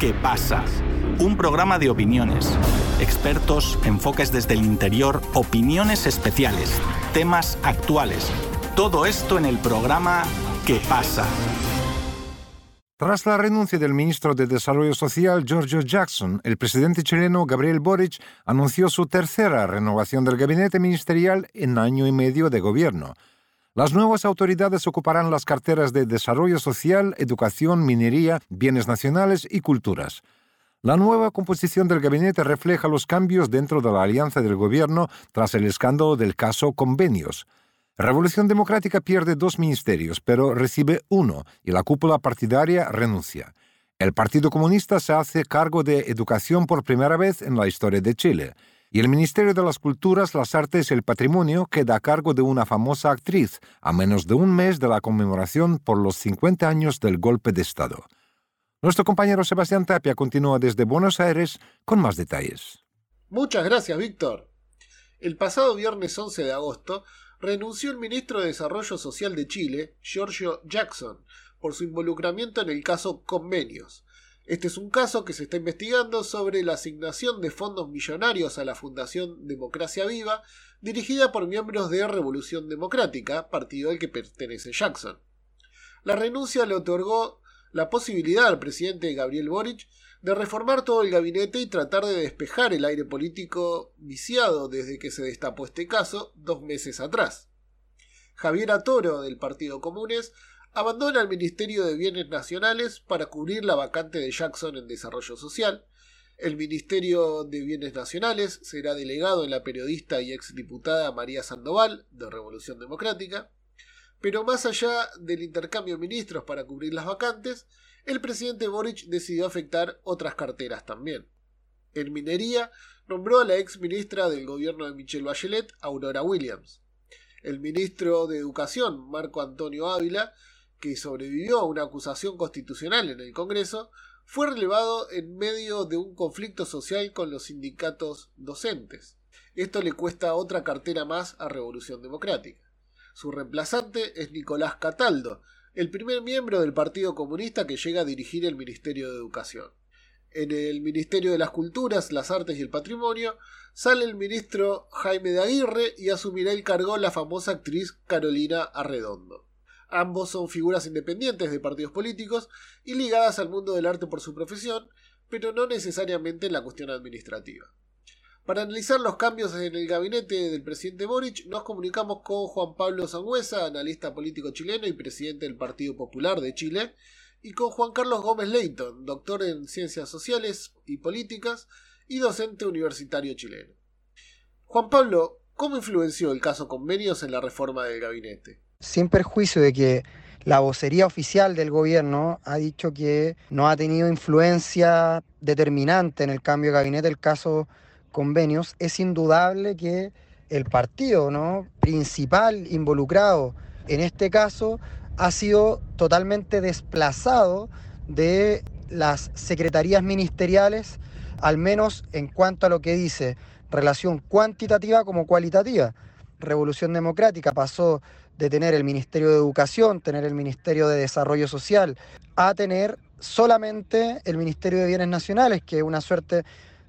¿Qué pasa? Un programa de opiniones, expertos, enfoques desde el interior, opiniones especiales, temas actuales. Todo esto en el programa ¿Qué pasa? Tras la renuncia del ministro de Desarrollo Social, Giorgio Jackson, el presidente chileno Gabriel Boric anunció su tercera renovación del gabinete ministerial en año y medio de gobierno. Las nuevas autoridades ocuparán las carteras de Desarrollo Social, Educación, Minería, Bienes Nacionales y Culturas. La nueva composición del gabinete refleja los cambios dentro de la alianza del gobierno tras el escándalo del caso Convenios. Revolución Democrática pierde dos ministerios, pero recibe uno y la cúpula partidaria renuncia. El Partido Comunista se hace cargo de educación por primera vez en la historia de Chile y el Ministerio de las Culturas, las Artes y el Patrimonio queda a cargo de una famosa actriz, a menos de un mes de la conmemoración por los 50 años del golpe de Estado. Nuestro compañero Sebastián Tapia continúa desde Buenos Aires con más detalles. Muchas gracias, Víctor. El pasado viernes 11 de agosto renunció el ministro de Desarrollo Social de Chile, Giorgio Jackson, por su involucramiento en el caso Convenios, este es un caso que se está investigando sobre la asignación de fondos millonarios a la Fundación Democracia Viva, dirigida por miembros de Revolución Democrática, partido al que pertenece Jackson. La renuncia le otorgó la posibilidad al presidente Gabriel Boric de reformar todo el gabinete y tratar de despejar el aire político viciado desde que se destapó este caso dos meses atrás. Javier Atoro, del Partido Comunes, abandona el Ministerio de Bienes Nacionales para cubrir la vacante de Jackson en Desarrollo Social. El Ministerio de Bienes Nacionales será delegado en la periodista y exdiputada María Sandoval, de Revolución Democrática. Pero más allá del intercambio de ministros para cubrir las vacantes, el presidente Boric decidió afectar otras carteras también. En minería, nombró a la ex ministra del gobierno de Michelle Bachelet, Aurora Williams. El ministro de Educación, Marco Antonio Ávila, que sobrevivió a una acusación constitucional en el Congreso, fue relevado en medio de un conflicto social con los sindicatos docentes. Esto le cuesta otra cartera más a Revolución Democrática. Su reemplazante es Nicolás Cataldo, el primer miembro del Partido Comunista que llega a dirigir el Ministerio de Educación. En el Ministerio de las Culturas, las Artes y el Patrimonio sale el ministro Jaime de Aguirre y asumirá el cargo la famosa actriz Carolina Arredondo. Ambos son figuras independientes de partidos políticos y ligadas al mundo del arte por su profesión, pero no necesariamente en la cuestión administrativa. Para analizar los cambios en el gabinete del presidente Boric, nos comunicamos con Juan Pablo Sangüesa, analista político chileno y presidente del Partido Popular de Chile, y con Juan Carlos Gómez Leighton, doctor en Ciencias Sociales y Políticas y docente universitario chileno. Juan Pablo, ¿cómo influenció el caso Convenios en la reforma del gabinete? Sin perjuicio de que la vocería oficial del gobierno ha dicho que no ha tenido influencia determinante en el cambio de gabinete el caso convenios, es indudable que el partido ¿no? principal involucrado en este caso ha sido totalmente desplazado de las secretarías ministeriales, al menos en cuanto a lo que dice relación cuantitativa como cualitativa. Revolución Democrática pasó de tener el Ministerio de Educación, tener el Ministerio de Desarrollo Social, a tener solamente el Ministerio de Bienes Nacionales, que es una suerte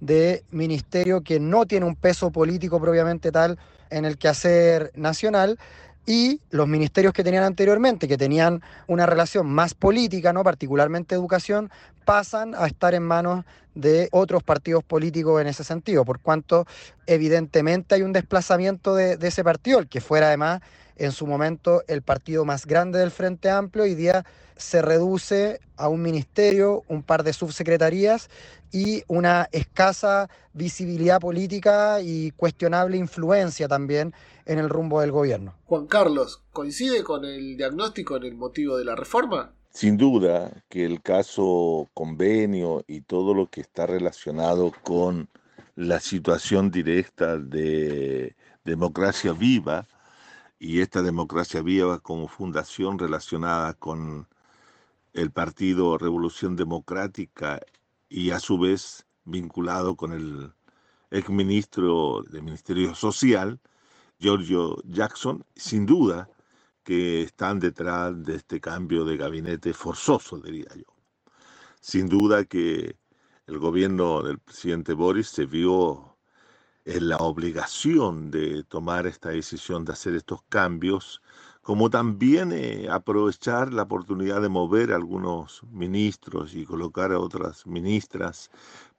de ministerio que no tiene un peso político propiamente tal en el quehacer nacional, y los ministerios que tenían anteriormente, que tenían una relación más política, ¿no? particularmente educación, pasan a estar en manos de otros partidos políticos en ese sentido, por cuanto evidentemente hay un desplazamiento de, de ese partido, el que fuera además en su momento el partido más grande del Frente Amplio, hoy día se reduce a un ministerio, un par de subsecretarías y una escasa visibilidad política y cuestionable influencia también en el rumbo del gobierno. Juan Carlos, ¿coincide con el diagnóstico en el motivo de la reforma? Sin duda que el caso convenio y todo lo que está relacionado con la situación directa de democracia viva y esta democracia viva como fundación relacionada con el Partido Revolución Democrática y a su vez vinculado con el exministro del Ministerio Social, Giorgio Jackson, sin duda que están detrás de este cambio de gabinete forzoso, diría yo. sin duda que el gobierno del presidente Boris se vio en la obligación de tomar esta decisión de hacer estos cambios, como también eh, aprovechar la oportunidad de mover a algunos ministros y colocar a otras ministras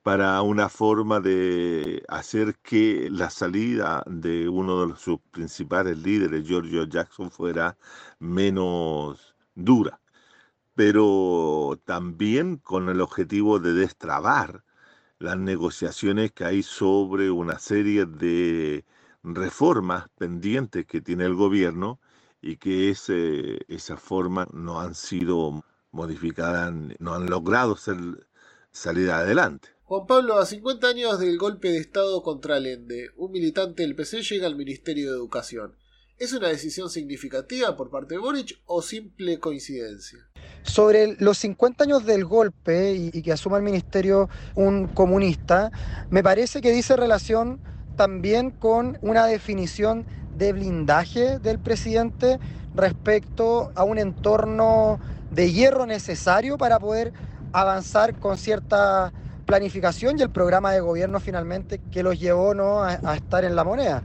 para una forma de hacer que la salida de uno de sus principales líderes, Giorgio Jackson, fuera menos dura, pero también con el objetivo de destrabar las negociaciones que hay sobre una serie de reformas pendientes que tiene el gobierno y que ese, esa forma no han sido modificadas, no han logrado ser, salir adelante. Juan Pablo, a 50 años del golpe de Estado contra Allende, un militante del PC llega al Ministerio de Educación. ¿Es una decisión significativa por parte de Boric o simple coincidencia? Sobre los 50 años del golpe y, que asuma el ministerio un comunista, me parece que dice relación también con una definición de blindaje del presidente respecto a un entorno de hierro necesario para poder avanzar con cierta planificación y el programa de gobierno finalmente que los llevó ¿no? a, estar en la moneda.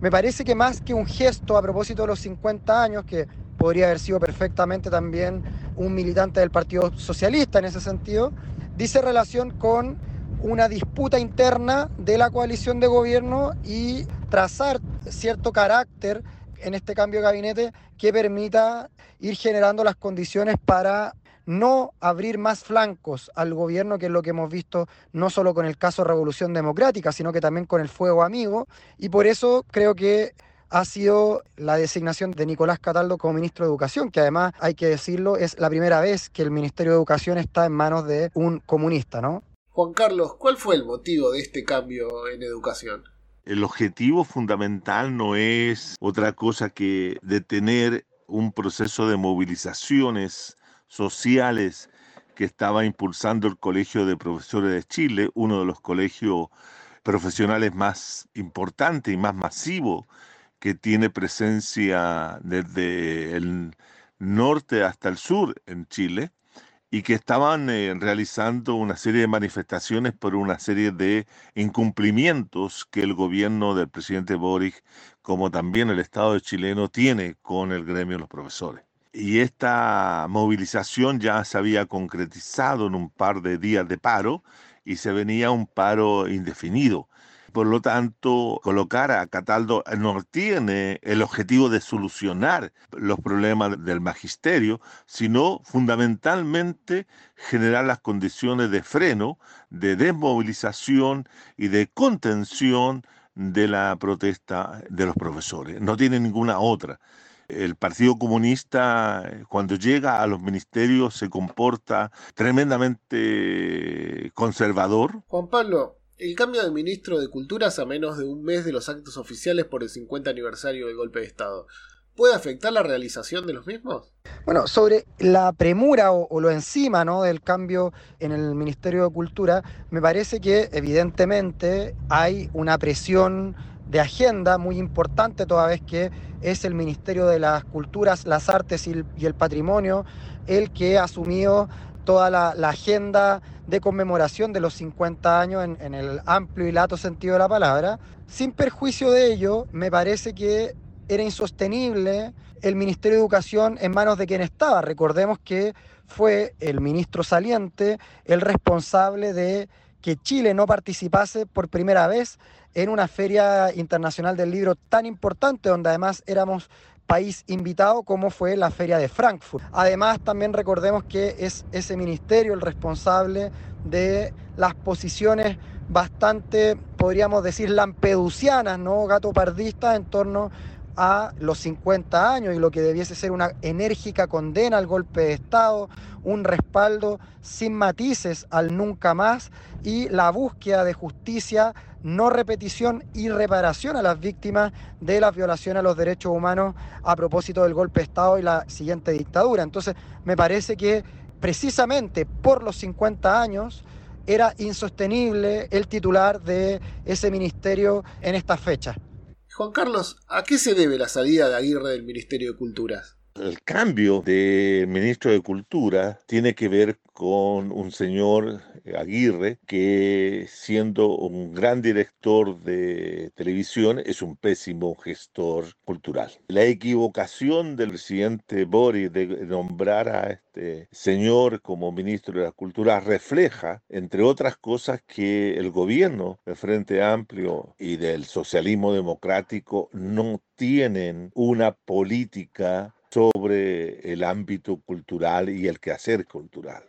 Me parece que más que un gesto a propósito de los 50 años, que podría haber sido perfectamente también un militante del Partido Socialista en ese sentido, dice relación con una disputa interna de la coalición de gobierno y trazar cierto carácter en este cambio de gabinete que permita ir generando las condiciones para no abrir más flancos al gobierno, que es lo que hemos visto no solo con el caso Revolución Democrática, sino que también con el Fuego Amigo. Y por eso creo que ha sido la designación de Nicolás Cataldo como ministro de Educación, que además, hay que decirlo, es la primera vez que el Ministerio de Educación está en manos de un comunista, ¿no? Juan Carlos, ¿cuál fue el motivo de este cambio en educación? El objetivo fundamental no es otra cosa que detener un proceso de movilizaciones sociales que estaba impulsando el Colegio de Profesores de Chile, uno de los colegios profesionales más importantes y más masivos que tiene presencia desde el norte hasta el sur en Chile y que estaban eh, realizando una serie de manifestaciones por una serie de incumplimientos que el gobierno del presidente Boric, como también el Estado chileno, tiene con el gremio de los profesores y esta movilización ya se había concretizado en un par de días de paro y se venía un paro indefinido. Por lo tanto, colocar a Cataldo no tiene el objetivo de solucionar los problemas del magisterio, sino fundamentalmente generar las condiciones de freno, de desmovilización y de contención de la protesta de los profesores. No tiene ninguna otra el Partido Comunista eh, cuando llega a los ministerios se comporta tremendamente conservador. Juan Pablo, el cambio de ministro de Culturas a menos de un mes de los actos oficiales por el 50 aniversario del golpe de Estado. ¿Puede afectar la realización de los mismos? Bueno, sobre la premura o, lo encima ¿no? del cambio en el Ministerio de Cultura, me parece que evidentemente hay una presión de agenda muy importante, toda vez que es el Ministerio de las Culturas, las Artes y el, Patrimonio el que ha asumido toda la, agenda de conmemoración de los 50 años en, en, el amplio y lato sentido de la palabra. Sin perjuicio de ello, me parece que era insostenible el Ministerio de Educación en manos de quien estaba. Recordemos que fue el ministro saliente el responsable de que Chile no participase por primera vez en una feria internacional del libro tan importante, donde además éramos país invitado como fue la feria de Frankfurt. Además, también recordemos que es ese ministerio el responsable de las posiciones bastante, podríamos decir, lampedusianas, ¿no? Gato pardista en torno a los 50 años y lo que debiese ser una enérgica condena al golpe de Estado, un respaldo sin matices al nunca más y la búsqueda de justicia, no repetición y reparación a las víctimas de las violaciones a los derechos humanos a propósito del golpe de Estado y la siguiente dictadura. Entonces, me parece que precisamente por los 50 años era insostenible el titular de ese ministerio en esta fecha. Juan Carlos, ¿a qué se debe la salida de Aguirre del Ministerio de Culturas? El cambio de ministro de Cultura tiene que ver con un señor eh, Aguirre que siendo un gran director de televisión es un pésimo gestor cultural. La equivocación del presidente Boris de nombrar a este señor como ministro de la Cultura refleja, entre otras cosas, que el gobierno del Frente Amplio y del socialismo democrático no tienen una política sobre el ámbito cultural y el quehacer cultural.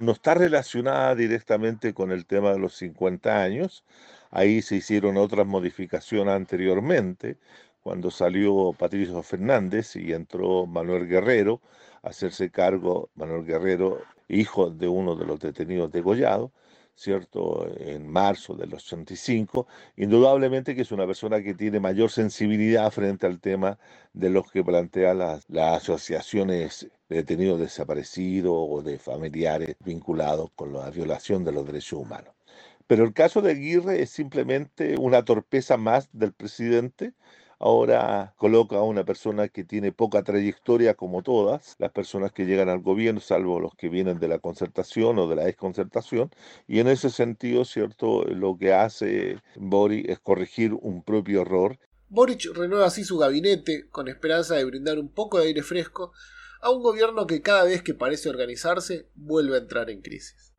No está relacionada directamente con el tema de los 50 años. Ahí se hicieron otras modificaciones anteriormente, cuando salió Patricio Fernández y entró Manuel Guerrero a hacerse cargo, Manuel Guerrero, hijo de uno de los detenidos degollados, ¿cierto? En marzo del 85, indudablemente que es una persona que tiene mayor sensibilidad frente al tema de los que plantean las, las asociaciones de detenidos desaparecidos o de familiares vinculados con la violación de los derechos humanos. Pero el caso de Aguirre es simplemente una torpeza más del presidente ahora coloca a una persona que tiene poca trayectoria como todas las personas que llegan al gobierno, salvo los que vienen de la concertación o de la desconcertación, y en ese sentido, ¿cierto? Lo que hace Boric es corregir un propio error. Boric renueva así su gabinete con esperanza de brindar un poco de aire fresco a un gobierno que cada vez que parece organizarse vuelve a entrar en crisis.